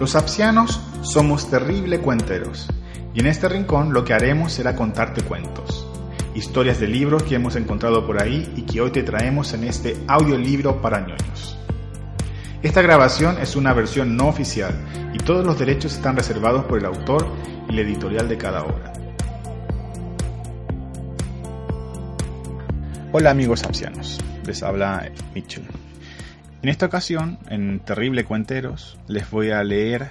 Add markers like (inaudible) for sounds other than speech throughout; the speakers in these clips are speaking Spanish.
Los apsianos somos terrible cuenteros, y en este rincón lo que haremos será contarte cuentos, historias de libros que hemos encontrado por ahí y que hoy te traemos en este audiolibro para ñoños. Esta grabación es una versión no oficial y todos los derechos están reservados por el autor y la editorial de cada obra. Hola amigos apsianos, les habla Mitchell. En esta ocasión, en Terrible Cuenteros, les voy a leer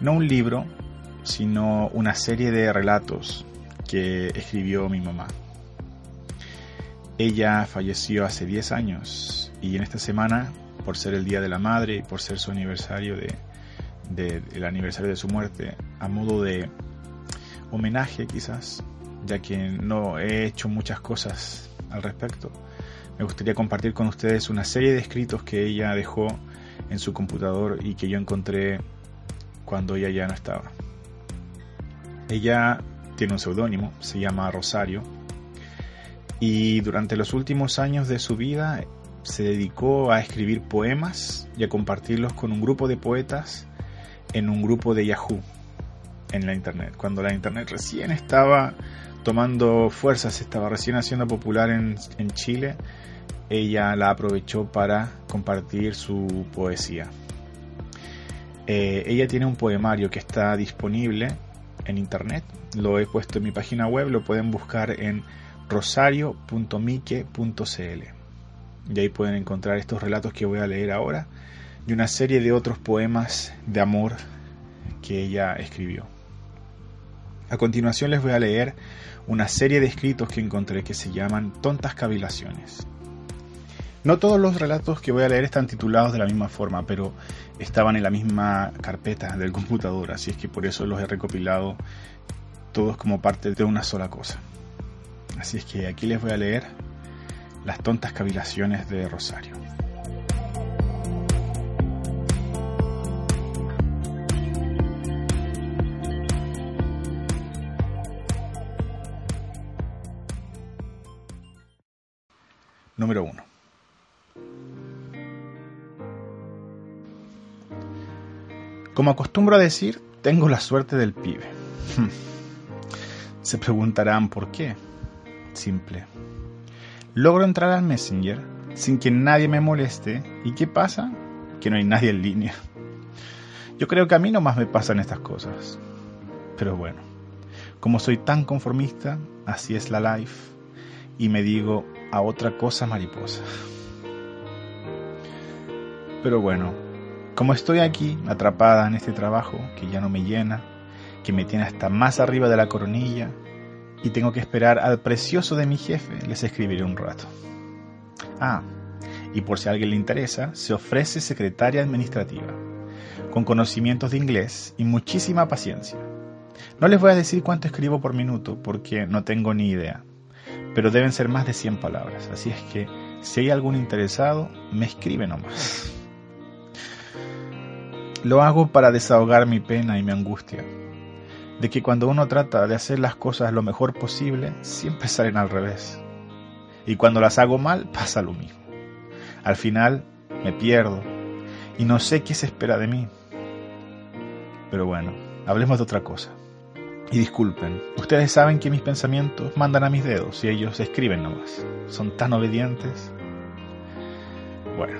no un libro, sino una serie de relatos que escribió mi mamá. Ella falleció hace 10 años y en esta semana, por ser el Día de la Madre y por ser su aniversario de, el aniversario de su muerte, a modo de homenaje quizás, ya que no he hecho muchas cosas al respecto, me gustaría compartir con ustedes una serie de escritos que ella dejó en su computador y que yo encontré cuando ella ya no estaba. Ella tiene un seudónimo, se llama Rosario, y durante los últimos años de su vida se dedicó a escribir poemas y a compartirlos con un grupo de poetas en un grupo de Yahoo en la internet, cuando la internet recién estaba tomando fuerzas, estaba recién haciendo popular en, en Chile ella la aprovechó para compartir su poesía. Eh, ella tiene un poemario que está disponible en internet. Lo he puesto en mi página web, lo pueden buscar en rosario.mique.cl. Y ahí pueden encontrar estos relatos que voy a leer ahora y una serie de otros poemas de amor que ella escribió. A continuación les voy a leer una serie de escritos que encontré que se llaman Tontas Cavilaciones. No todos los relatos que voy a leer están titulados de la misma forma, pero estaban en la misma carpeta del computador, así es que por eso los he recopilado todos como parte de una sola cosa. Así es que aquí les voy a leer las tontas cavilaciones de Rosario. Número 1. Como acostumbro a decir, tengo la suerte del pibe. (laughs) Se preguntarán por qué. Simple. Logro entrar al Messenger sin que nadie me moleste. ¿Y qué pasa? Que no hay nadie en línea. Yo creo que a mí nomás me pasan estas cosas. Pero bueno, como soy tan conformista, así es la life. Y me digo a otra cosa mariposa. Pero bueno, como estoy aquí, atrapada en este trabajo que ya no me llena, que me tiene hasta más arriba de la coronilla, y tengo que esperar al precioso de mi jefe, les escribiré un rato. Ah, y por si a alguien le interesa, se ofrece secretaria administrativa, con conocimientos de inglés y muchísima paciencia. No les voy a decir cuánto escribo por minuto, porque no tengo ni idea, pero deben ser más de 100 palabras, así es que si hay algún interesado, me escribe nomás. Lo hago para desahogar mi pena y mi angustia, de que cuando uno trata de hacer las cosas lo mejor posible, siempre salen al revés. Y cuando las hago mal, pasa lo mismo. Al final, me pierdo y no sé qué se espera de mí. Pero bueno, hablemos de otra cosa. Y disculpen, ustedes saben que mis pensamientos mandan a mis dedos y ellos escriben nomás. Son tan obedientes. Bueno,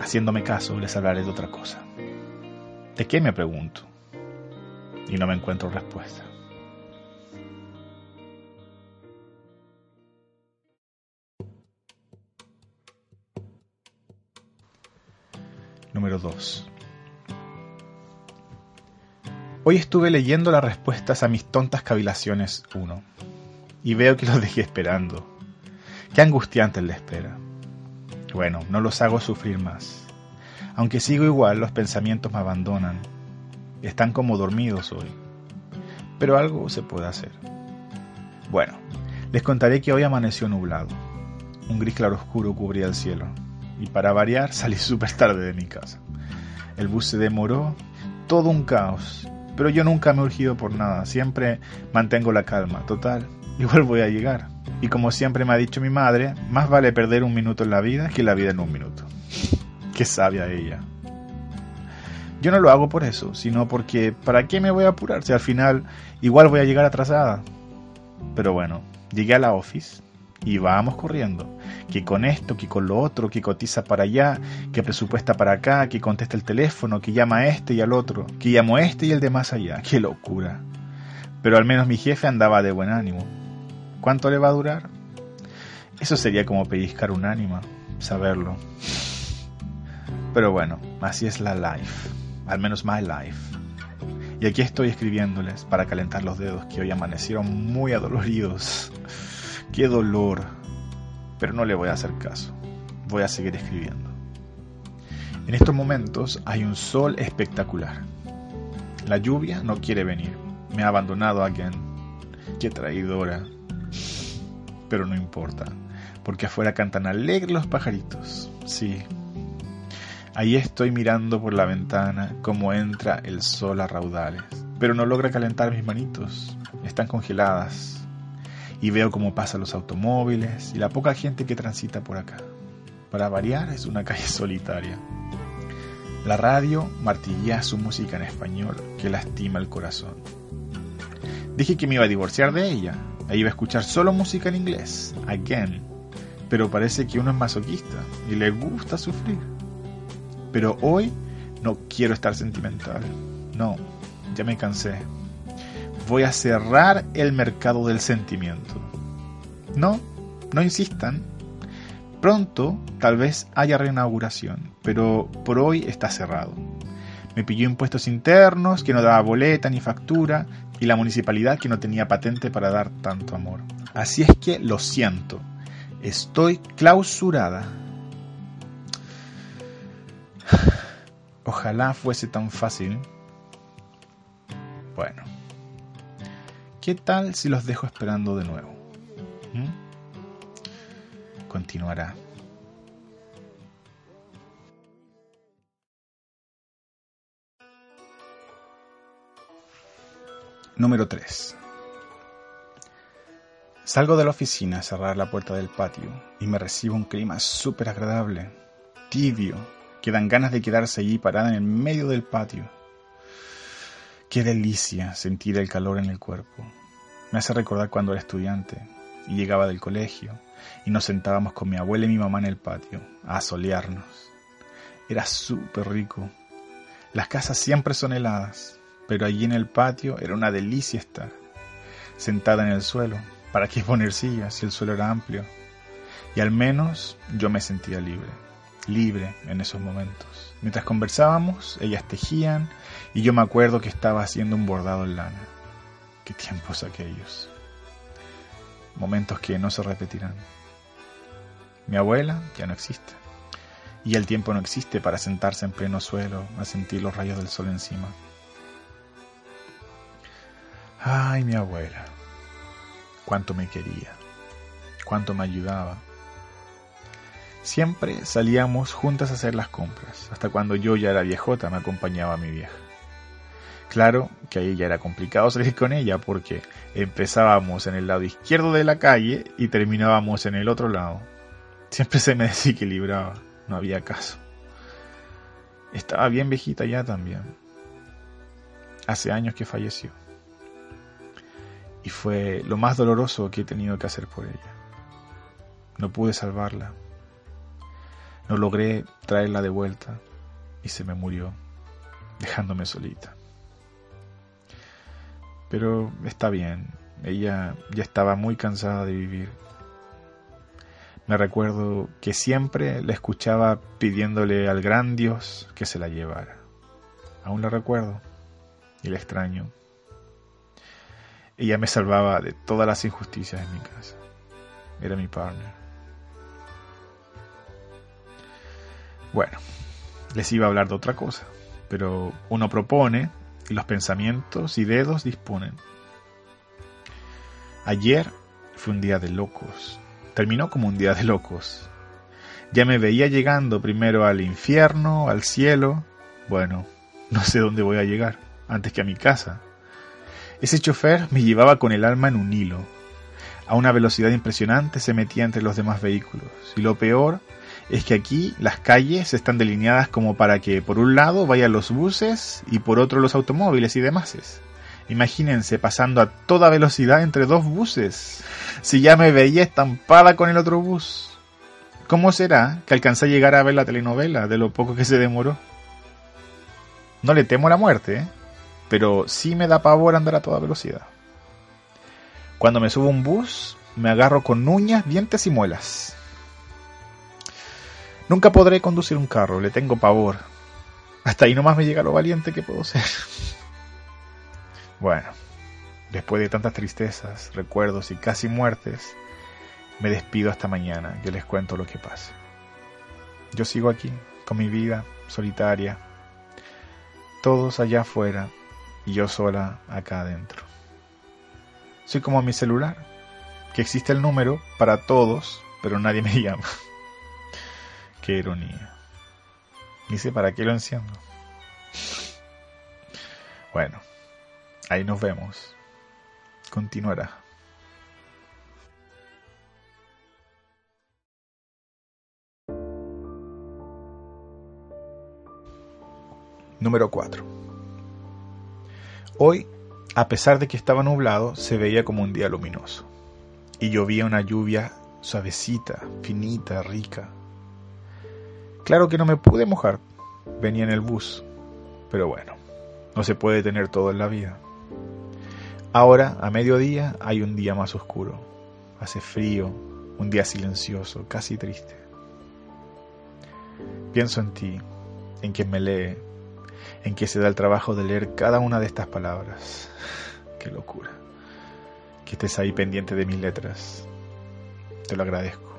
haciéndome caso, les hablaré de otra cosa. ¿De qué me pregunto? Y no me encuentro respuesta. Número 2. Hoy estuve leyendo las respuestas a mis tontas cavilaciones 1 y veo que los dejé esperando. Qué angustiante la espera. Bueno, no los hago sufrir más. Aunque sigo igual, los pensamientos me abandonan. Están como dormidos hoy. Pero algo se puede hacer. Bueno, les contaré que hoy amaneció nublado. Un gris claroscuro cubría el cielo. Y para variar (laughs) salí súper tarde de mi casa. El bus se demoró, todo un caos. Pero yo nunca me he urgido por nada, siempre mantengo la calma. Total, (laughs) igual voy a llegar. Y como siempre me ha dicho mi madre, más vale perder un minuto en la vida que la vida en un minuto. Qué sabia ella. Yo no lo hago por eso, sino porque ¿para qué me voy a apurar si al final igual voy a llegar atrasada? Pero bueno, llegué a la office y vamos corriendo. Que con esto, que con lo otro, que cotiza para allá, que presupuesta para acá, que contesta el teléfono, que llama a este y al otro, que llamo a este y el de más allá. ¡Qué locura! Pero al menos mi jefe andaba de buen ánimo. ¿Cuánto le va a durar? Eso sería como pellizcar un ánima, saberlo. Pero bueno, así es la life, al menos my life. Y aquí estoy escribiéndoles para calentar los dedos que hoy amanecieron muy adoloridos. ¡Qué dolor! Pero no le voy a hacer caso. Voy a seguir escribiendo. En estos momentos hay un sol espectacular. La lluvia no quiere venir. Me ha abandonado again. Qué traidora. Pero no importa, porque afuera cantan alegres los pajaritos. Sí. Ahí estoy mirando por la ventana cómo entra el sol a raudales, pero no logra calentar mis manitos. Están congeladas. Y veo cómo pasan los automóviles y la poca gente que transita por acá. Para variar, es una calle (laughs) solitaria. La radio martillea su música en español que lastima el corazón. Dije que me iba a divorciar de ella. E iba a escuchar solo música en inglés. Again. Pero parece que uno es masoquista y le gusta sufrir. Pero hoy no quiero estar sentimental. No, ya me cansé. Voy a cerrar el mercado del sentimiento. No, no insistan. Pronto tal vez haya reinauguración, pero por hoy está cerrado. Me pilló impuestos internos, que no daba boleta ni factura, y la municipalidad que no tenía patente para dar tanto amor. Así es que lo siento, estoy clausurada. Ojalá fuese tan fácil. Bueno, ¿qué tal si los dejo esperando de nuevo? ¿Mm? Continuará. Número 3. Salgo de la oficina a cerrar la puerta del patio y me recibo un clima súper agradable, tibio, que dan ganas de quedarse allí parada en el medio del patio. Qué delicia sentir el calor en el cuerpo. Me hace recordar cuando era estudiante y llegaba del colegio y nos sentábamos con mi abuela y mi mamá en el patio a solearnos. Era súper rico. Las casas siempre son heladas, pero allí en el patio era una delicia estar, sentada en el suelo. ¿Para qué poner sillas si el suelo era amplio? Y al menos yo me sentía libre, libre en esos momentos. Mientras conversábamos, ellas tejían y yo me acuerdo que estaba haciendo un bordado en lana. Qué tiempos aquellos. Momentos que no se repetirán. Mi abuela ya no existe. Y el tiempo no existe para sentarse en pleno suelo a sentir los rayos del sol encima. Ay, mi abuela, cuánto me quería, cuánto me ayudaba. Siempre salíamos juntas a hacer las compras, hasta cuando yo ya era viejota me acompañaba a mi vieja. Claro que ahí ya era complicado (laughs) salir con ella porque empezábamos en el lado izquierdo de la calle y terminábamos en el otro lado. Siempre se me (laughs) desequilibraba, no había caso. Estaba bien viejita ya también. Hace años que falleció y fue lo más doloroso que he tenido que hacer por ella. No pude salvarla, no logré traerla de vuelta y se me murió, dejándome solita. Pero está bien, ella ya estaba muy cansada de vivir. Me recuerdo que siempre la escuchaba pidiéndole al gran Dios que se la llevara. Aún la recuerdo y la extraño ella me salvaba de todas las injusticias en mi casa. Era mi partner. Bueno, les iba a hablar de otra cosa, pero uno propone y los pensamientos y dedos disponen. Ayer fue un día de locos. Terminó como un día de locos. Ya me veía llegando primero al infierno, al cielo. Bueno, no sé dónde voy a llegar, antes que a mi casa. Ese chofer me llevaba con el alma en un hilo. A una velocidad impresionante se metía entre los demás vehículos. Y lo peor es que aquí las calles están delineadas como para que por un lado vayan los buses y por otro los automóviles y demás. Imagínense pasando a toda velocidad entre dos buses. Si ya me veía estampada con el otro bus. ¿Cómo será que alcancé a llegar a ver la telenovela de lo poco que se demoró? No le temo la muerte, ¿eh? pero sí me da pavor andar a toda velocidad. Cuando me subo un bus, me agarro con uñas, dientes y muelas. Nunca podré conducir un carro, le tengo pavor. Hasta ahí nomás me llega lo valiente que puedo ser. (laughs) Bueno, después de tantas tristezas, recuerdos y casi muertes, me despido hasta mañana, yo les cuento lo que pase. Yo sigo aquí, con mi vida solitaria, todos allá afuera y yo sola acá adentro. Soy como mi celular, que existe el número para todos, pero nadie me (laughs) llama. Qué ironía. Sé para qué lo enciendo. Bueno, ahí nos vemos. Continuará. Número 4. Hoy, a pesar de que estaba nublado, se veía como un día luminoso. Y llovía una lluvia suavecita, finita, rica. Claro que no me pude mojar, venía en el bus, pero bueno, no se puede tener todo en la vida. Ahora, a mediodía, hay un día más oscuro. Hace frío, un día silencioso, casi triste. Pienso en ti, en quien me lee, en que se da el trabajo de leer cada una de estas palabras. (laughs) Qué locura. Que estés ahí pendiente de mis letras. Te lo agradezco.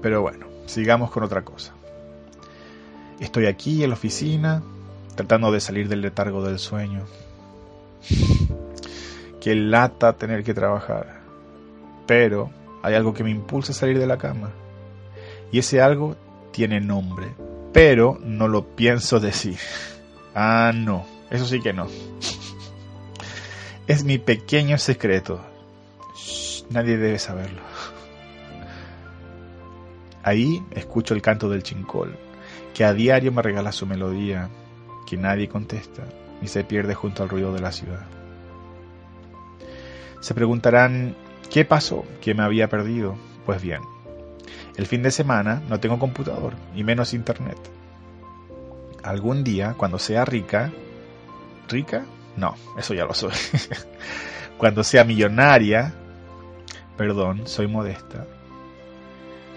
Pero bueno, sigamos con otra cosa. Estoy aquí en la oficina, tratando de salir del letargo del sueño. (laughs) Qué lata tener que trabajar. Pero hay algo que me impulsa a salir de la cama. Y ese algo tiene nombre pero no lo pienso decir. (laughs) Ah, no, eso sí que no. (laughs) Es mi pequeño secreto. nadie debe saberlo. Ahí escucho el canto del chincol, que a diario me regala su melodía, que nadie contesta y se pierde junto al ruido de la ciudad. Se preguntarán, ¿qué pasó? ¿Qué me había perdido? Pues bien, el fin de semana no tengo computador y menos internet. Algún día, cuando sea rica, ¿rica? No, eso ya lo soy. (laughs) cuando sea millonaria, perdón, soy modesta.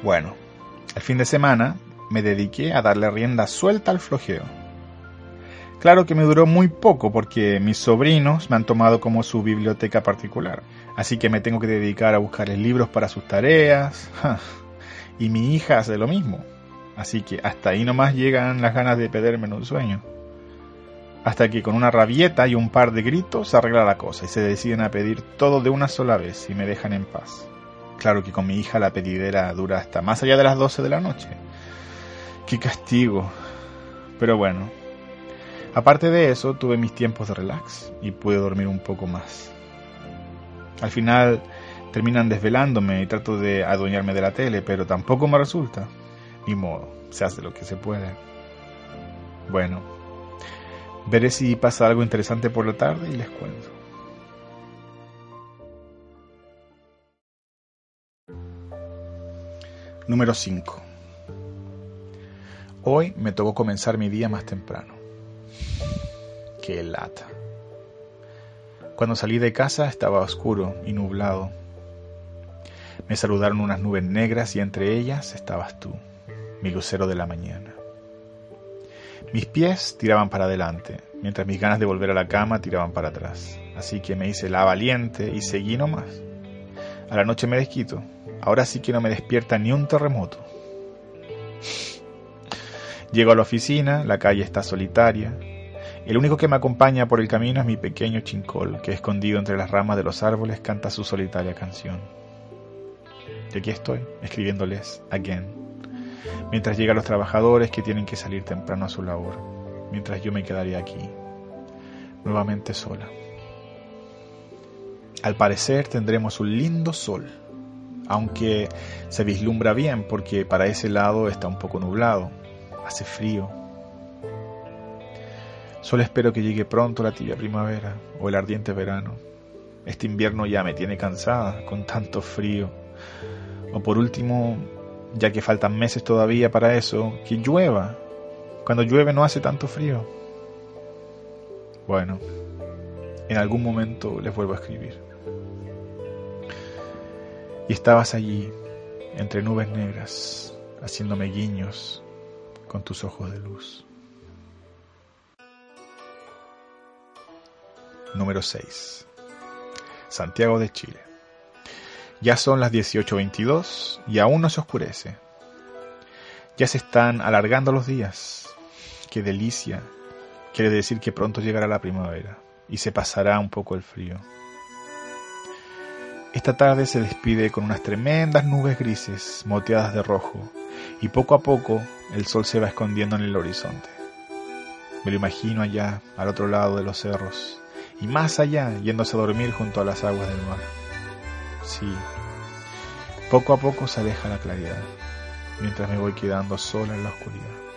Bueno, el fin de semana me dediqué a darle rienda suelta al flojeo. Claro que me duró muy poco porque mis sobrinos me han tomado como su biblioteca particular, así que me tengo que dedicar a buscarles libros para sus tareas. Y mi hija hace lo mismo. Así que hasta ahí nomás llegan las ganas de pedirme en un sueño. Hasta que con una rabieta y un par de gritos se arregla la cosa y se deciden a pedir todo de una sola vez y me dejan en paz. Claro que con mi hija la pedidera dura hasta más allá de las 12 de la noche. ¡Qué castigo! Pero bueno, aparte de eso tuve mis tiempos de relax y pude dormir un poco más. Al final terminan desvelándome y trato de adueñarme de la tele, pero tampoco me resulta. Ni modo, se hace lo que se puede. Bueno, veré si pasa algo interesante por la tarde y les cuento. Número 5. Hoy me tocó comenzar mi día más temprano. Qué lata. Cuando salí de casa estaba oscuro y nublado me saludaron unas nubes negras y entre ellas estabas tú, mi lucero de la mañana. Mis pies tiraban para adelante, mientras mis ganas de volver a la cama tiraban para atrás. Así que me hice la valiente y seguí nomás. A la noche me desquito. Ahora sí que no me despierta ni un terremoto. Llego a la oficina, la calle está solitaria. El único que me acompaña por el camino es mi pequeño chincol, que escondido entre las ramas de los árboles canta su solitaria canción. Y aquí estoy, escribiéndoles again. Mientras llegan los trabajadores que tienen que salir temprano a su labor. Mientras yo me quedaría aquí, nuevamente sola. Al parecer tendremos un lindo sol. Aunque se vislumbra bien porque para ese lado está un poco nublado, hace frío. Solo espero que llegue pronto la tibia primavera o el ardiente verano. Este invierno ya me tiene cansada con tanto frío. O por último, ya que faltan meses todavía para eso, que llueva. Cuando llueve no hace tanto frío. Bueno, en algún momento les vuelvo a escribir. Y estabas allí, entre nubes negras, haciéndome guiños con tus ojos de luz. Número 6. Santiago de Chile. Ya son las 18.22 y aún no se oscurece. Ya se están alargando los días. Qué delicia. Quiere decir que pronto llegará la primavera y se pasará un poco el frío. Esta tarde se despide con unas tremendas nubes grises moteadas de rojo y poco a poco el sol se va escondiendo en el horizonte. Me lo imagino allá, al otro lado de los cerros, y más allá yéndose a dormir junto a las aguas del mar. Sí, poco a poco se aleja la claridad, mientras me voy quedando sola en la oscuridad.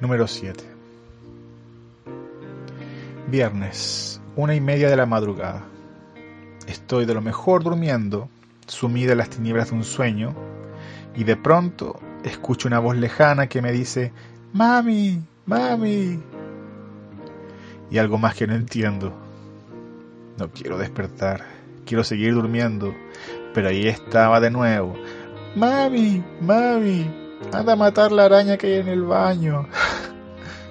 Número 7. Viernes, una y media de la madrugada. Estoy de lo mejor durmiendo, sumida en las tinieblas de un sueño, y de pronto escucho una voz lejana que me dice, Mami, mami. Y algo más que no entiendo. No quiero despertar, quiero seguir durmiendo, pero ahí estaba de nuevo. Mami, mami, anda a matar la araña que hay en el baño.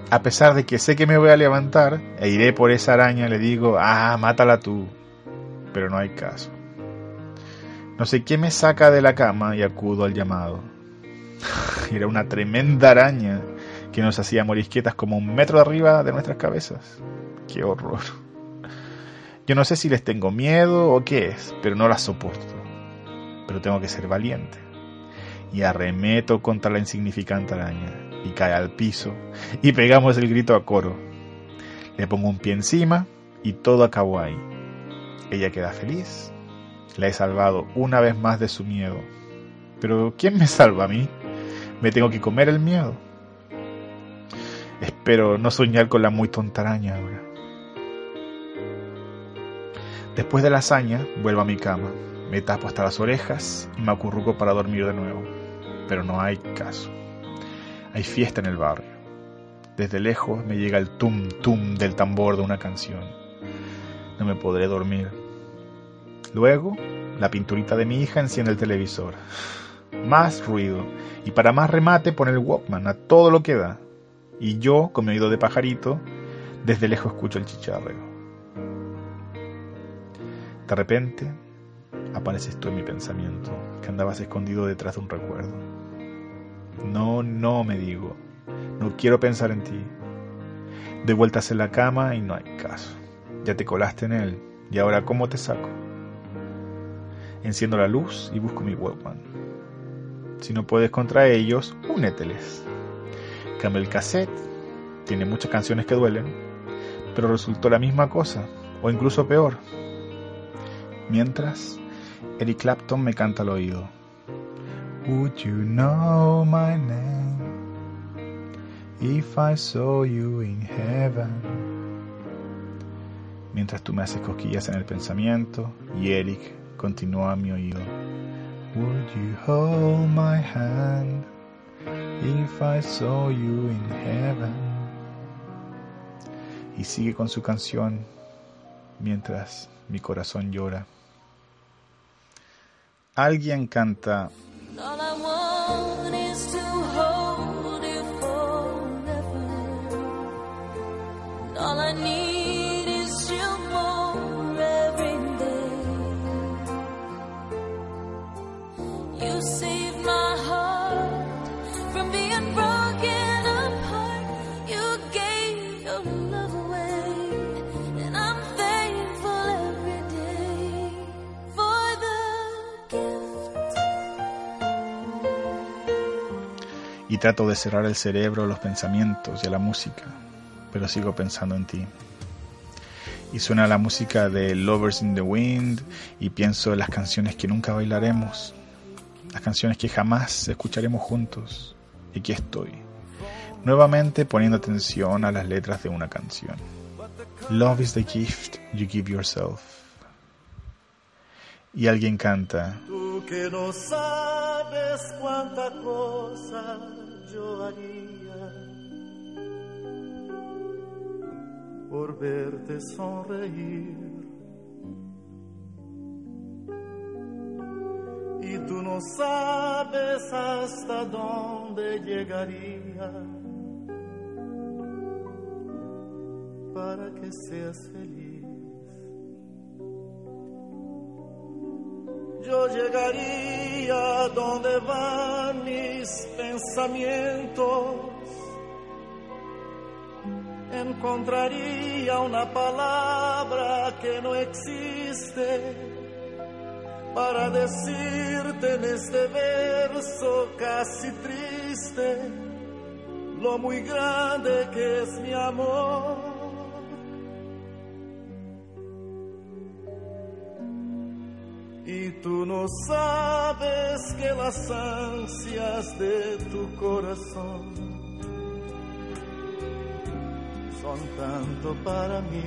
A pesar de que sé que me voy a levantar e iré por esa araña, le digo, ah, mátala tú. Pero no hay caso. No sé qué me saca de la cama y acudo al llamado. (laughs) Era una tremenda araña que nos hacía morisquetas como un metro arriba de nuestras cabezas. Qué horror. Yo no sé si les tengo miedo o qué es, pero no las soporto. Pero tengo que ser valiente. Y arremeto contra la insignificante araña y cae al piso y pegamos el grito a coro. Le pongo un pie encima y todo acabó ahí. Ella queda feliz. La he salvado una vez más de su miedo. Pero ¿quién me salva a mí? Me tengo que comer el miedo. Espero no soñar con la muy tonta araña ahora. Después de la hazaña, vuelvo a mi cama, me tapo hasta las orejas y me acurruco para dormir de nuevo. Pero no hay caso. Hay fiesta en el barrio. Desde lejos me llega el tum tum del tambor de una canción. No me podré dormir. Luego, la pinturita de mi hija enciende el televisor. Más ruido. Y para más remate pone el Walkman a todo lo que da. Y yo, con mi oído de pajarito, desde lejos escucho el chicharreo. De repente, apareces tú en mi pensamiento, que andabas escondido detrás de un recuerdo. No, no, me digo. No quiero pensar en ti. De vueltas en la cama y no hay caso. Ya te colaste en él. ¿Y ahora cómo te saco? Enciendo la luz y busco mi Walkman. Si no puedes contra ellos, úneteles. Cambio el cassette. Tiene muchas canciones que duelen. Pero resultó la misma cosa. O incluso peor. Mientras, Eric Clapton me canta al oído. Would you know my name if I saw you in heaven? Mientras tú me haces cosquillas en el pensamiento y Eric continúa a mi oído. Would you hold my hand if I saw you in heaven? Y sigue con su canción mientras mi corazón llora. Alguien canta all I need. Y trato de cerrar el cerebro a los pensamientos y a la música pero sigo pensando en ti. Y suena la música de Lovers in the Wind y pienso en las canciones que nunca bailaremos, las canciones que jamás escucharemos juntos. Y aquí estoy, nuevamente poniendo atención a las letras de una canción. Love is the gift you give yourself. Y alguien canta. Cuánta cosa yo haría por verte sonreír. Y tú no sabes hasta dónde llegaría para que seas feliz. Yo llegaría donde van mis pensamientos encontraría una palabra que no existe para decirte en este verso casi triste lo muy grande que es mi amor. Y tú no sabes que las ansias de tu corazón son tanto para mí.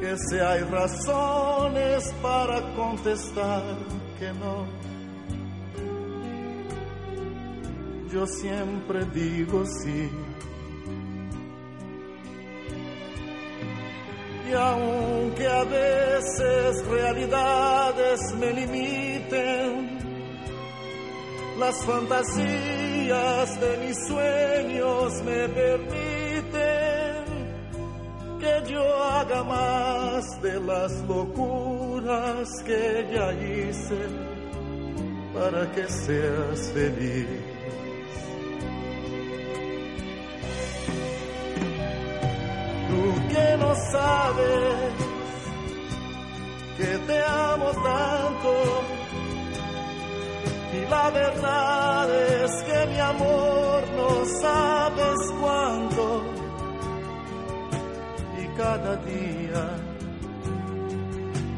Que si hay razones para contestar que no, yo siempre digo sí. Aunque a veces realidades me limiten, las fantasías de mis sueños me permiten que yo haga más de las locuras que ya hice para que seas feliz. No sabes que te amo tanto y la verdad es que mi amor no sabes cuándo. Y cada día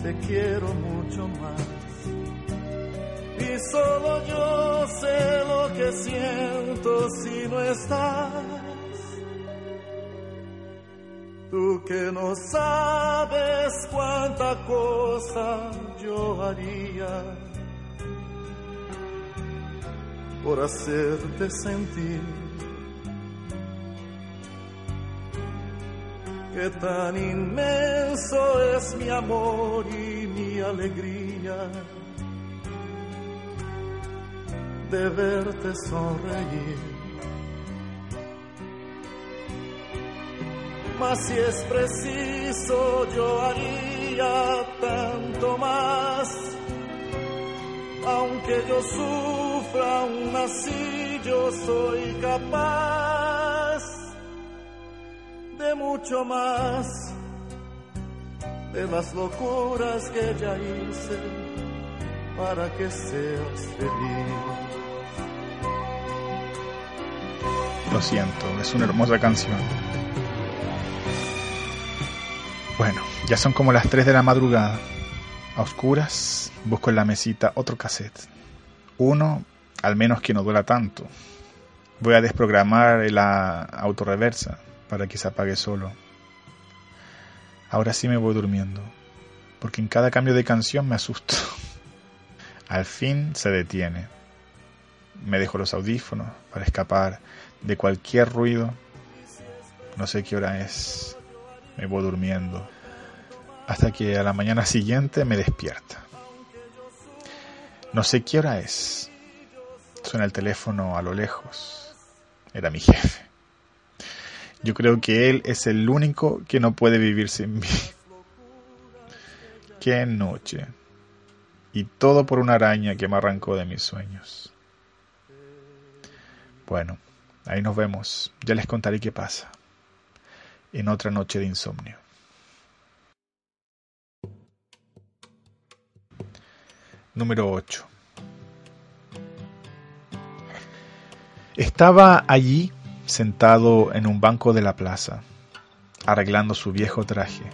te quiero mucho más. Y solo yo sé lo que siento si no estás. Tú que no sabes cuánta cosa yo haría por hacerte sentir que tan inmenso es mi amor y mi alegría de verte sonreír. Mas si es preciso yo haría tanto más, aunque yo sufra aún así yo soy capaz de mucho más de las locuras que ya hice para que seas feliz. Lo siento, es una hermosa canción. Bueno, ya son como las 3 de la madrugada. A oscuras, busco en la mesita otro cassette. Uno al menos que no duela tanto. Voy a desprogramar la autorreversa para que se apague solo. Ahora sí me voy durmiendo, porque en cada cambio de canción me asusto. (laughs) Al fin se detiene. Me dejo los audífonos para escapar de cualquier ruido. No sé qué hora es. Me voy durmiendo. Hasta que a la mañana siguiente me despierta. No sé qué hora es. Suena el teléfono a lo lejos. Era mi jefe. Yo creo que él es el único que no puede vivir sin mí. Qué noche. Y todo por una araña que me arrancó de mis sueños. Bueno, ahí nos vemos. Ya les contaré qué pasa. En otra noche de insomnio. Número 8. Estaba allí, sentado en un banco de la plaza, arreglando su viejo traje,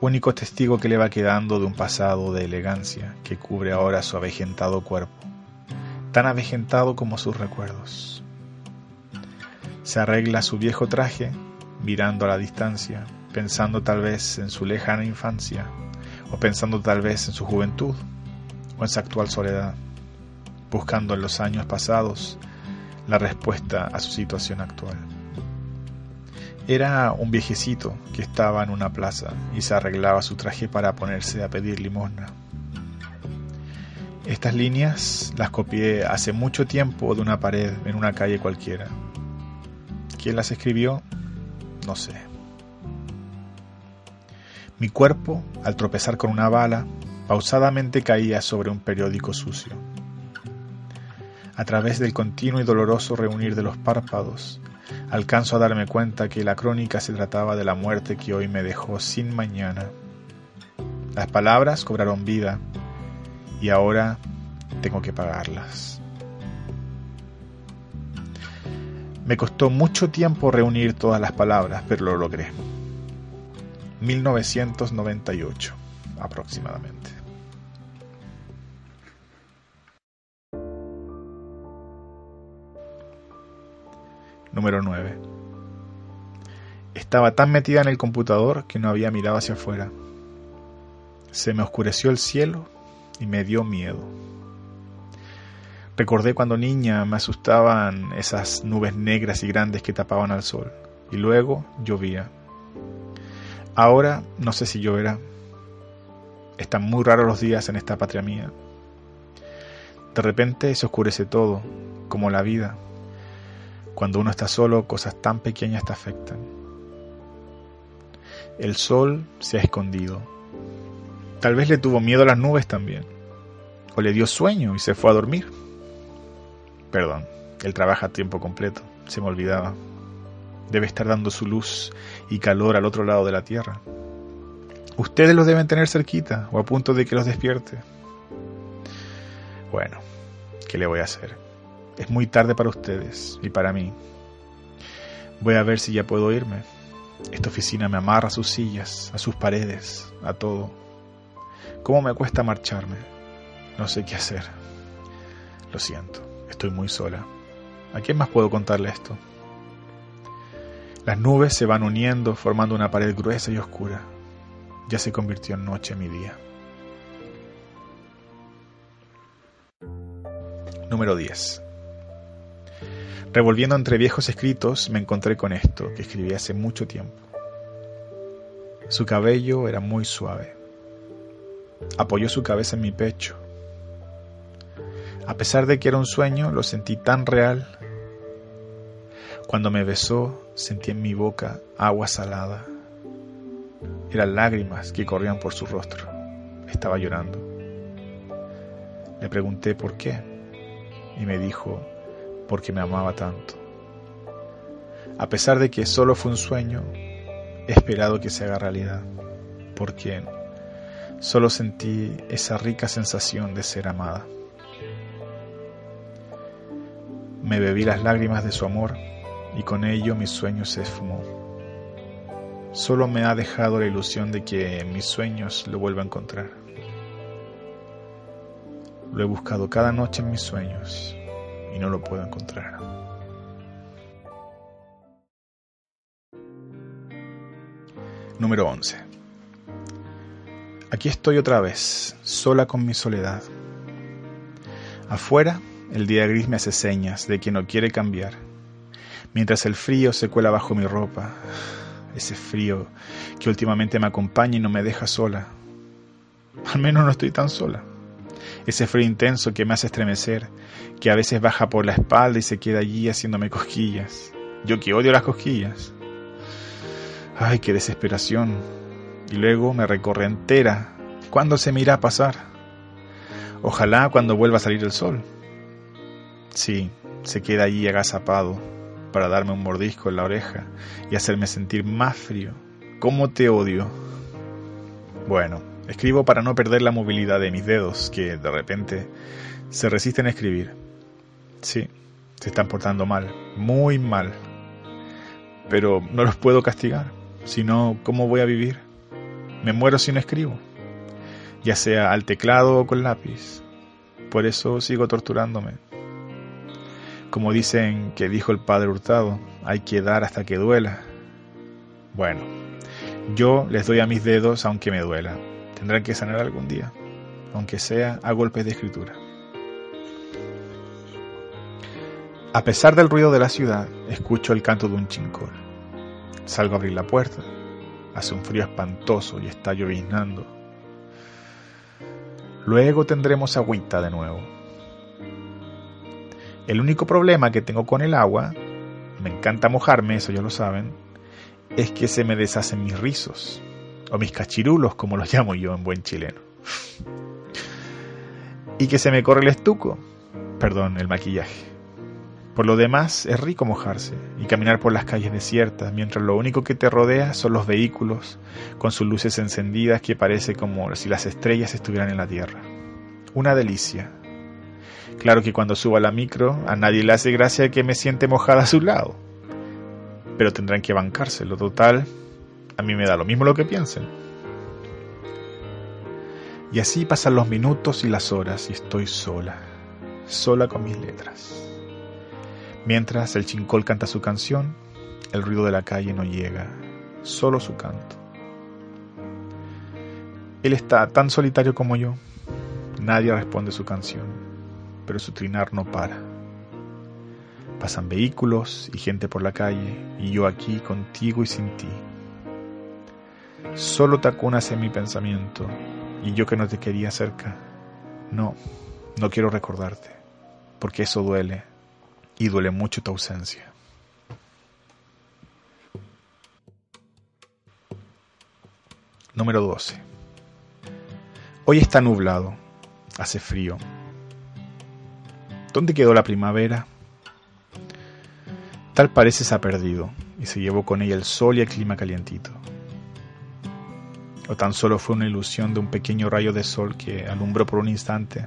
único testigo que le va quedando de un pasado de elegancia que cubre ahora su avejentado cuerpo, tan avejentado como sus recuerdos. Se arregla su viejo traje, mirando a la distancia, pensando tal vez en su lejana infancia, o pensando tal vez en su juventud, o en su actual soledad, buscando en los años pasados la respuesta a su situación actual. Era un viejecito que estaba en una plaza y se arreglaba su traje para ponerse a pedir limosna. Estas líneas las copié hace mucho tiempo de una pared en una calle cualquiera. ¿Quién las escribió? No sé. Mi cuerpo, al tropezar con una bala, pausadamente caía sobre un periódico sucio. A través del continuo y doloroso reunir de los párpados, alcanzo a darme cuenta que la crónica se trataba de la muerte que hoy me dejó sin mañana. Las palabras cobraron vida y ahora tengo que pagarlas. Me costó mucho tiempo reunir todas las palabras, pero lo logré. 1998 aproximadamente. Número 9. Estaba tan metida en el computador que no había mirado hacia afuera. Se me oscureció el cielo y me dio miedo. Recordé cuando niña me asustaban esas nubes negras y grandes que tapaban al sol, y luego llovía. Ahora no sé si lloverá. Están muy raros los días en esta patria mía. De repente se oscurece todo, como la vida. Cuando uno está solo, cosas tan pequeñas te afectan. El sol se ha escondido. Tal vez le tuvo miedo a las nubes también. O le dio sueño y se fue a dormir. Perdón, él trabaja a tiempo completo, se me olvidaba. Debe estar dando su luz y calor al otro lado de la tierra. Ustedes los deben tener cerquita o a punto de que los despierte. Bueno, ¿qué le voy a hacer? Es muy tarde para ustedes y para mí. Voy a ver si ya puedo irme. Esta oficina me amarra a sus sillas, a sus paredes, a todo. ¿Cómo me cuesta marcharme? No sé qué hacer. Lo siento. Estoy muy sola. ¿A quién más puedo contarle esto? Las nubes se van uniendo formando una pared gruesa y oscura. Ya se convirtió en noche mi día. Número 10. Revolviendo entre viejos escritos me encontré con esto que escribí hace mucho tiempo. Su cabello era muy suave. Apoyó su cabeza en mi pecho a pesar de que era un sueño, lo sentí tan real. Cuando me besó, sentí en mi boca agua salada. Eran lágrimas que corrían por su rostro. Estaba llorando. Le pregunté por qué y me dijo, porque me amaba tanto. A pesar de que solo fue un sueño, he esperado que se haga realidad, porque solo sentí esa rica sensación de ser amada. Me bebí las lágrimas de su amor y con ello mi sueño se esfumó. Solo me ha dejado la ilusión de que en mis sueños lo vuelva a encontrar. Lo he buscado cada noche en mis sueños y no lo puedo encontrar. Número 11. Aquí estoy otra vez, sola con mi soledad. Afuera el día gris me hace señas de que no quiere cambiar, mientras el frío se cuela bajo mi ropa, ese frío que últimamente me acompaña y no me deja sola. Al menos no estoy tan sola. Ese frío intenso que me hace estremecer, que a veces baja por la espalda y se queda allí haciéndome cosquillas. Yo que odio las cosquillas. Ay, qué desesperación. Y luego me recorre entera. ¿Cuándo se me irá a pasar? Ojalá cuando vuelva a salir el sol. Sí, se queda allí agazapado para darme un mordisco en la oreja y hacerme sentir más frío. ¿Cómo te odio? Bueno, escribo para no perder la movilidad de mis dedos, que de repente se resisten a escribir. Sí, Se están portando mal, muy mal. Pero no los puedo castigar. Si no, ¿cómo voy a vivir? Me muero si no escribo. Ya sea al teclado o con lápiz. Por eso sigo torturándome. Como dicen que dijo el padre Hurtado, hay que dar hasta que duela. Bueno, yo les doy a mis dedos aunque me duela. Tendrán que sanar algún día, aunque sea a golpes de escritura. A pesar del ruido de la ciudad, escucho el canto de un chincol. Salgo a abrir la puerta. Hace un frío espantoso y está lloviznando. Luego tendremos agüita de nuevo. El único problema que tengo con el agua, me encanta mojarme, eso ya lo saben, es que se me deshacen mis rizos, o mis cachirulos, como los (laughs) llamo yo en buen chileno. y que se me corre el estuco, perdón, el maquillaje. Por lo demás, es rico mojarse y caminar por las calles desiertas, mientras lo único que te rodea son los vehículos, con sus luces encendidas que parece como si las estrellas estuvieran en la tierra. Una delicia. Claro que cuando subo a la micro, a nadie le hace gracia que me siente mojada a su lado. Pero tendrán que bancárselo. Total, a mí me da lo mismo lo que piensen. Y así pasan los minutos y las horas y estoy sola, sola con mis letras. Mientras el chincol canta su canción, el ruido de la calle no llega, solo su canto. Él está tan solitario como yo, nadie responde su canción, pero su trinar no para. Pasan vehículos y gente por la calle, y yo aquí contigo y sin ti. Solo te acunas en mi pensamiento, y yo que no te quería cerca. No, no quiero recordarte, porque eso duele y duele mucho tu ausencia. Número 12. Hoy está nublado, hace frío. ¿Dónde quedó la primavera? Tal parece se ha perdido y se llevó con ella el sol y el clima calientito. O tan solo fue una ilusión de un pequeño rayo de sol que alumbró por un instante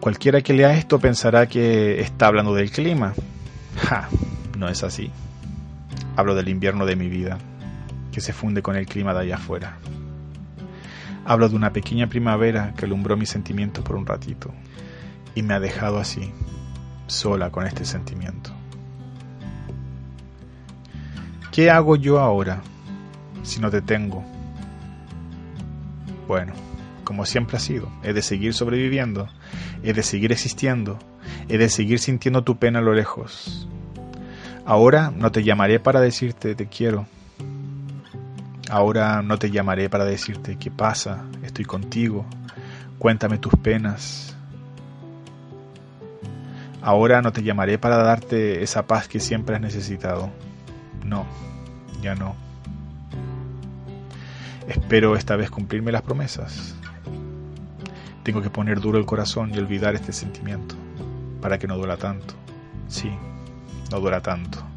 Cualquiera que lea esto pensará que está hablando del clima. Ja, no es así. Hablo del invierno de mi vida, que se funde con el clima de allá afuera. Hablo de una pequeña primavera que alumbró mis sentimientos por un ratito y me ha dejado así, sola con este sentimiento. ¿Qué hago yo ahora si no te tengo? Bueno, como siempre ha sido. He de seguir sobreviviendo, he de seguir existiendo, he de seguir sintiendo tu pena a lo lejos. Ahora no te llamaré para decirte te quiero. Ahora no te llamaré para decirte qué pasa, estoy contigo, cuéntame tus penas. Ahora no te llamaré para darte esa paz que siempre has necesitado. No, ya no. Espero esta vez cumplirme las promesas. Tengo que poner duro el corazón y olvidar este sentimiento para que no duela tanto. Sí, no duela tanto.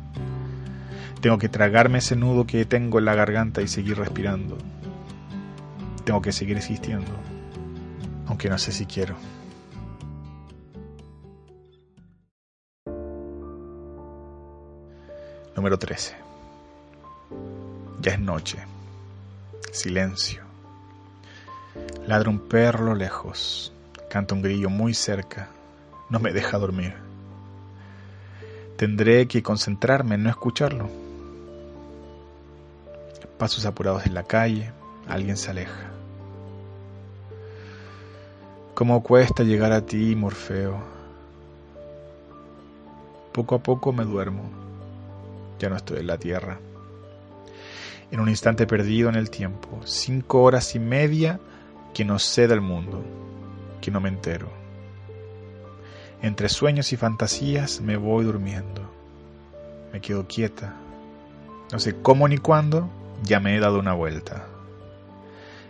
Tengo que tragarme ese nudo que tengo en la garganta y seguir respirando. Tengo que seguir existiendo, aunque no sé si quiero. Número 13. Ya es noche. Silencio. Ladra un perro lejos. Canta un grillo muy cerca. No me deja dormir. Tendré que concentrarme en no escucharlo. Pasos apurados en la calle. Alguien se aleja. ¿Cómo cuesta llegar a ti, Morfeo? Poco a poco me duermo. Ya no estoy en la tierra. En un instante perdido en el tiempo, cinco horas y media que no sé del mundo, que no me entero. Entre sueños y fantasías me voy durmiendo. Me quedo quieta. No sé cómo ni cuándo, ya me he dado una vuelta.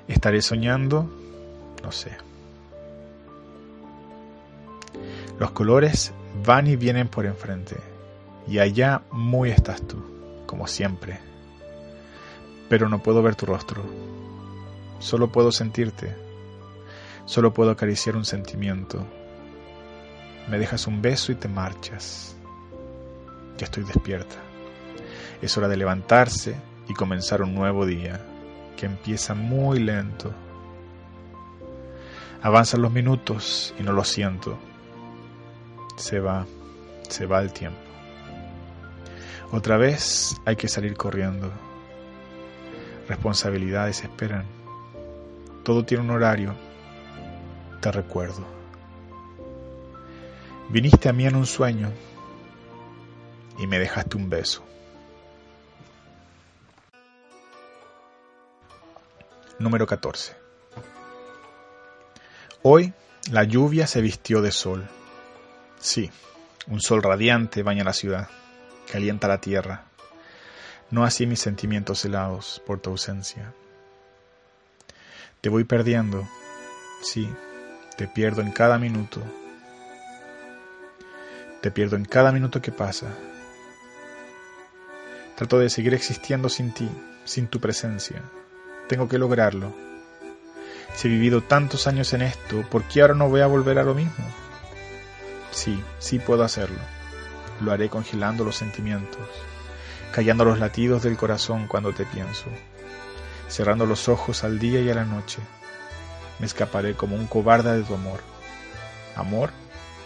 ¿Estaré soñando? No sé. Los colores van y vienen por enfrente, y allá muy estás tú, como siempre. Pero no puedo ver tu rostro, Solo puedo sentirte. Solo puedo acariciar un sentimiento. me dejas un beso y te marchas. Ya estoy despierta. Es hora de levantarse y comenzar un nuevo día que empieza muy lento. Avanzan los minutos y no lo siento. Se va, se va el tiempo. Otra vez hay que salir corriendo. Responsabilidades esperan. Todo tiene un horario. Te recuerdo. Viniste a mí en un sueño y me dejaste un beso. Número 14. Hoy la lluvia se vistió de sol. Sí, un sol radiante baña la ciudad, calienta la tierra. No así mis sentimientos helados por tu ausencia. Te voy perdiendo, sí, te pierdo en cada minuto. Te pierdo en cada minuto que pasa. Trato de seguir existiendo sin ti, sin tu presencia. Tengo que lograrlo. Si he vivido tantos años en esto, ¿por qué ahora no voy a volver a lo mismo? Sí, sí puedo hacerlo. Lo haré congelando los sentimientos, callando los latidos del corazón cuando te pienso, cerrando los ojos al día y a la noche. Me escaparé como un cobarde de tu amor. ¿Amor?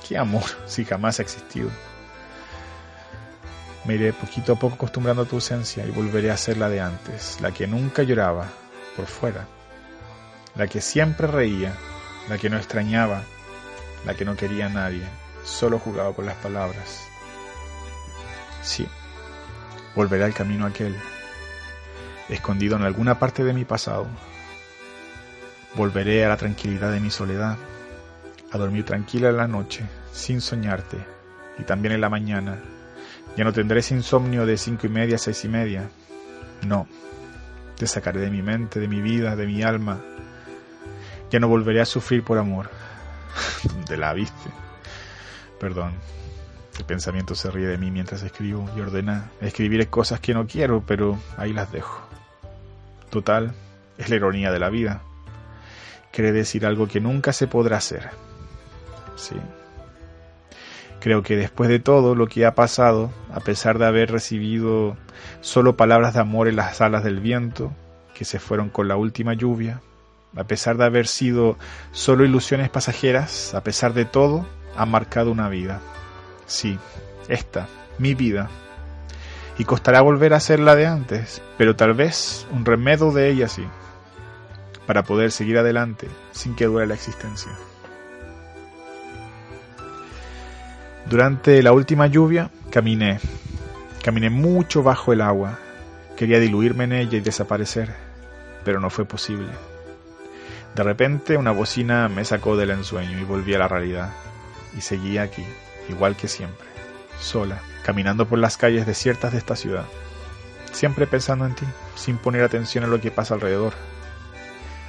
¿Qué amor (laughs) si jamás ha existido? Me iré poquito a poco acostumbrando a tu ausencia y volveré a ser la de antes, la que nunca lloraba, por fuera, la que siempre reía, la que no extrañaba, la que no quería a nadie, solo jugaba con las palabras. Sí, volveré al camino aquel, escondido en alguna parte de mi pasado. Volveré a la tranquilidad de mi soledad, a dormir tranquila en la noche, sin soñarte, y también en la mañana. Ya no tendré ese insomnio de cinco y media a seis y media. No, te sacaré de mi mente, de mi vida, de mi alma. Ya no volveré a sufrir por amor. (laughs) ¿Dónde la viste? Perdón. El pensamiento se ríe de mí mientras escribo y ordena. Escribiré cosas que no quiero, pero ahí las dejo. Total, es la ironía de la vida. Quiere decir algo que nunca se podrá hacer. Sí. Creo que después de todo lo que ha pasado, a pesar de haber recibido solo palabras de amor en las alas del viento, que se fueron con la última lluvia, a pesar de haber sido solo ilusiones pasajeras, a pesar de todo, ha marcado una vida. Sí, esta, mi vida. Y costará volver a ser la de antes, pero tal vez un remedio de ella sí, para poder seguir adelante sin que duele la existencia. Durante la última lluvia caminé, caminé mucho bajo el agua. Quería diluirme en ella y desaparecer, pero no fue posible. De repente una bocina me sacó del ensueño y volví a la realidad. Y seguí aquí, igual que siempre, sola, caminando por las calles desiertas de esta ciudad. Siempre pensando en ti, sin poner atención a lo que pasa alrededor,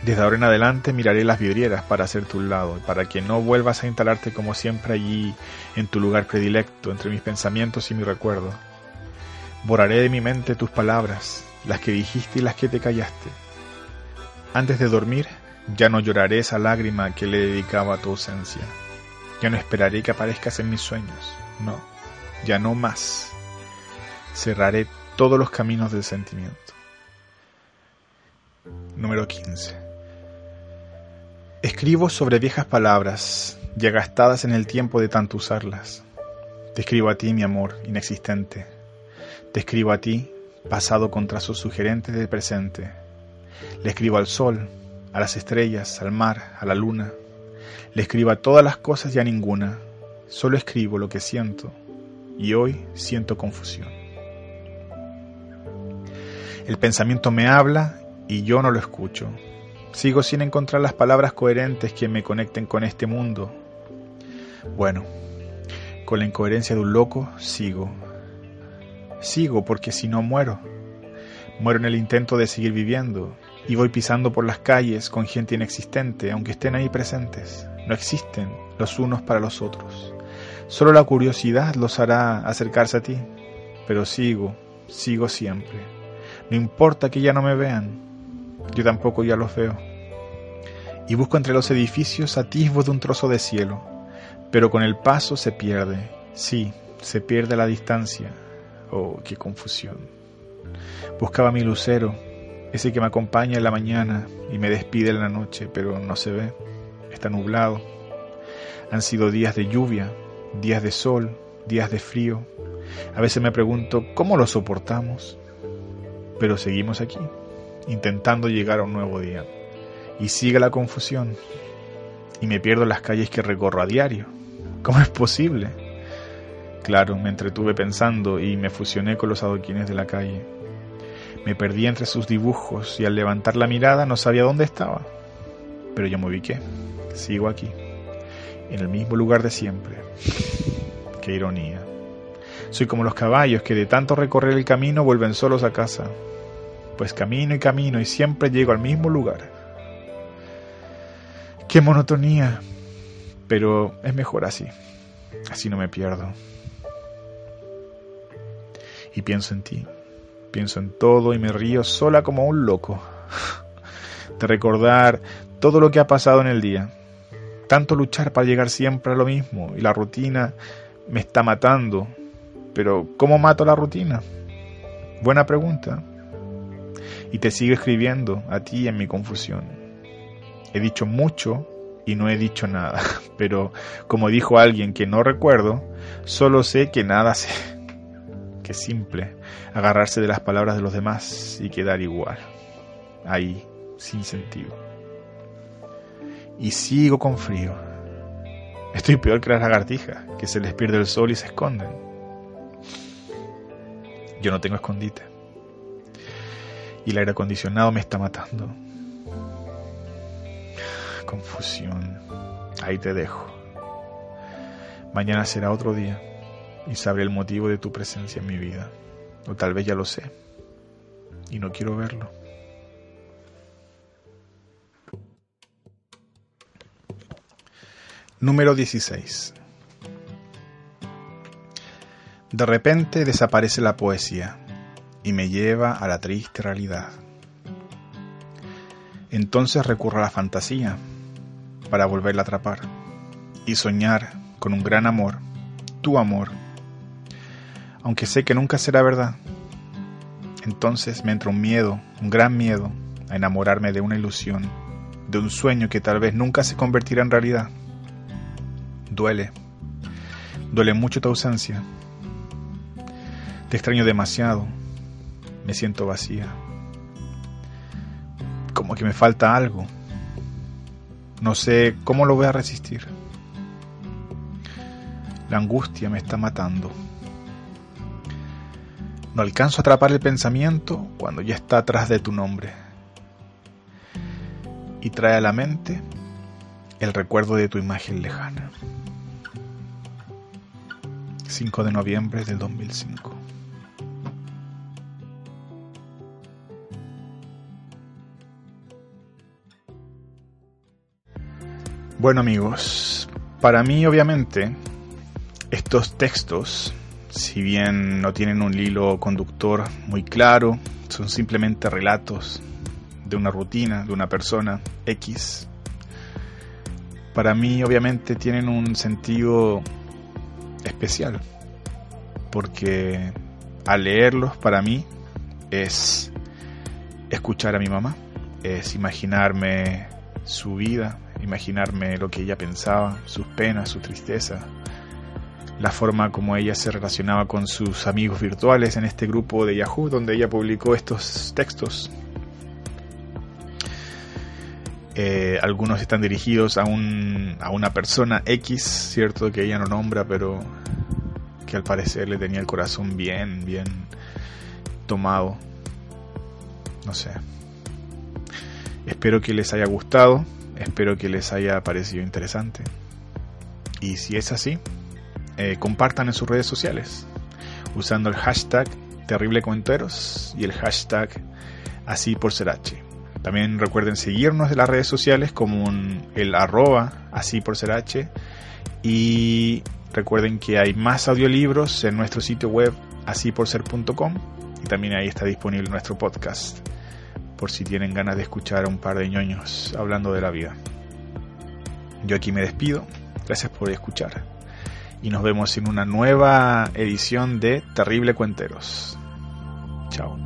desde ahora en adelante miraré las vidrieras para hacer tu lado, para que no vuelvas a instalarte como siempre allí en tu lugar predilecto, entre mis pensamientos y mi recuerdo. Borraré de mi mente tus palabras, las que dijiste y las que te callaste. Antes de dormir, ya no lloraré esa lágrima que le dedicaba a tu ausencia. Ya no esperaré que aparezcas en mis sueños. No, ya no más. Cerraré todos los caminos del sentimiento. Número 15. Escribo sobre viejas palabras, ya gastadas en el tiempo de tanto usarlas. Te escribo a ti, mi amor, inexistente. Te escribo a ti, pasado con trazos sugerentes del presente. Le escribo al sol, a las estrellas, al mar, a la luna. Le escribo a todas las cosas y a ninguna. Solo escribo lo que siento, y hoy siento confusión. El pensamiento me habla y yo no lo escucho. Sigo sin encontrar las palabras coherentes que me conecten con este mundo. Bueno, con la incoherencia de un loco, sigo. Sigo porque si no muero. Muero en el intento de seguir viviendo y voy pisando por las calles con gente inexistente, aunque estén ahí presentes. No existen los unos para los otros. Solo la curiosidad los hará acercarse a ti. Pero sigo, sigo siempre. No importa que ya no me vean, yo tampoco ya los veo. Y busco entre los edificios atisbos de un trozo de cielo, pero con el paso se pierde, sí, se pierde la distancia. Oh, qué confusión. Buscaba mi lucero, ese que me acompaña en la mañana y me despide en la noche, pero no se ve, está nublado. Han sido días de lluvia, días de sol, días de frío. A veces me pregunto, ¿cómo lo soportamos? Pero seguimos aquí, intentando llegar a un nuevo día. Y sigue la confusión. Y me pierdo las calles que recorro a diario. ¿Cómo es posible? Claro, me entretuve pensando y me fusioné con los adoquines de la calle. Me perdí entre sus dibujos y al levantar la mirada no sabía dónde estaba. Pero yo me ubiqué. Sigo aquí, en el mismo lugar de siempre. Qué ironía. Soy como los caballos que de tanto recorrer el camino vuelven solos a casa. Pues camino y camino y siempre llego al mismo lugar. Qué monotonía. Pero es mejor así. Así no me pierdo. Y pienso en ti. Pienso en todo y me río sola como un loco. (laughs) De recordar todo lo que ha pasado en el día. Tanto luchar para llegar siempre a lo mismo y la rutina me está matando. Pero ¿cómo mato la rutina? Buena pregunta. Y te sigo escribiendo a ti en mi confusión. He dicho mucho y no he dicho nada, (laughs) pero como dijo alguien que no recuerdo, solo sé que nada sé. Que simple agarrarse de las palabras de los demás y quedar igual, ahí, sin sentido. Y sigo con frío Estoy peor que las lagartijas, que se les pierde el sol y se esconden. Yo no tengo escondite. Y el aire acondicionado me está matando. Confusión. Ahí te dejo. Mañana será otro día y sabré el motivo de tu presencia en mi vida. O tal vez ya lo sé. Y no quiero verlo. Número 16. De repente desaparece la poesía y me lleva a la triste realidad. Entonces recurro a la fantasía para volverla a atrapar y soñar con un gran amor, tu amor, aunque sé que nunca será verdad. Entonces me entra un miedo, un gran miedo, a enamorarme de una ilusión, de un sueño que tal vez nunca se convertirá en realidad. Duele. Duele mucho tu ausencia. Te extraño demasiado. Me siento vacía. Como que me falta algo. No sé cómo lo voy a resistir. La angustia me está matando. No alcanzo a atrapar el pensamiento cuando ya está atrás de tu nombre. Y trae a la mente el recuerdo de tu imagen lejana. 5 de noviembre del 2005. Bueno amigos, para mí obviamente estos textos, si bien no tienen un hilo conductor muy claro, son simplemente relatos de una rutina, de una persona X, para mí obviamente tienen un sentido especial, porque al leerlos para mí es escuchar a mi mamá, es imaginarme su vida, imaginarme lo que ella pensaba, sus penas, su tristeza, la forma como ella se relacionaba con sus amigos virtuales en este grupo de Yahoo donde ella publicó estos textos. Eh, algunos están dirigidos a, un, a una persona X, cierto que ella no nombra, pero que al parecer le tenía el corazón bien, bien tomado. No sé. Espero que les haya gustado, espero que les haya parecido interesante. Y si es así, eh, compartan en sus redes sociales usando el hashtag terrible y el hashtag así por ser H. También recuerden seguirnos en las redes sociales como el arroba así por ser H. Y recuerden que hay más audiolibros en nuestro sitio web así por ser.com y también ahí está disponible nuestro podcast por si tienen ganas de escuchar a un par de ñoños hablando de la vida. Yo aquí me despido, gracias por escuchar y nos vemos en una nueva edición de Terrible Cuenteros. Chao.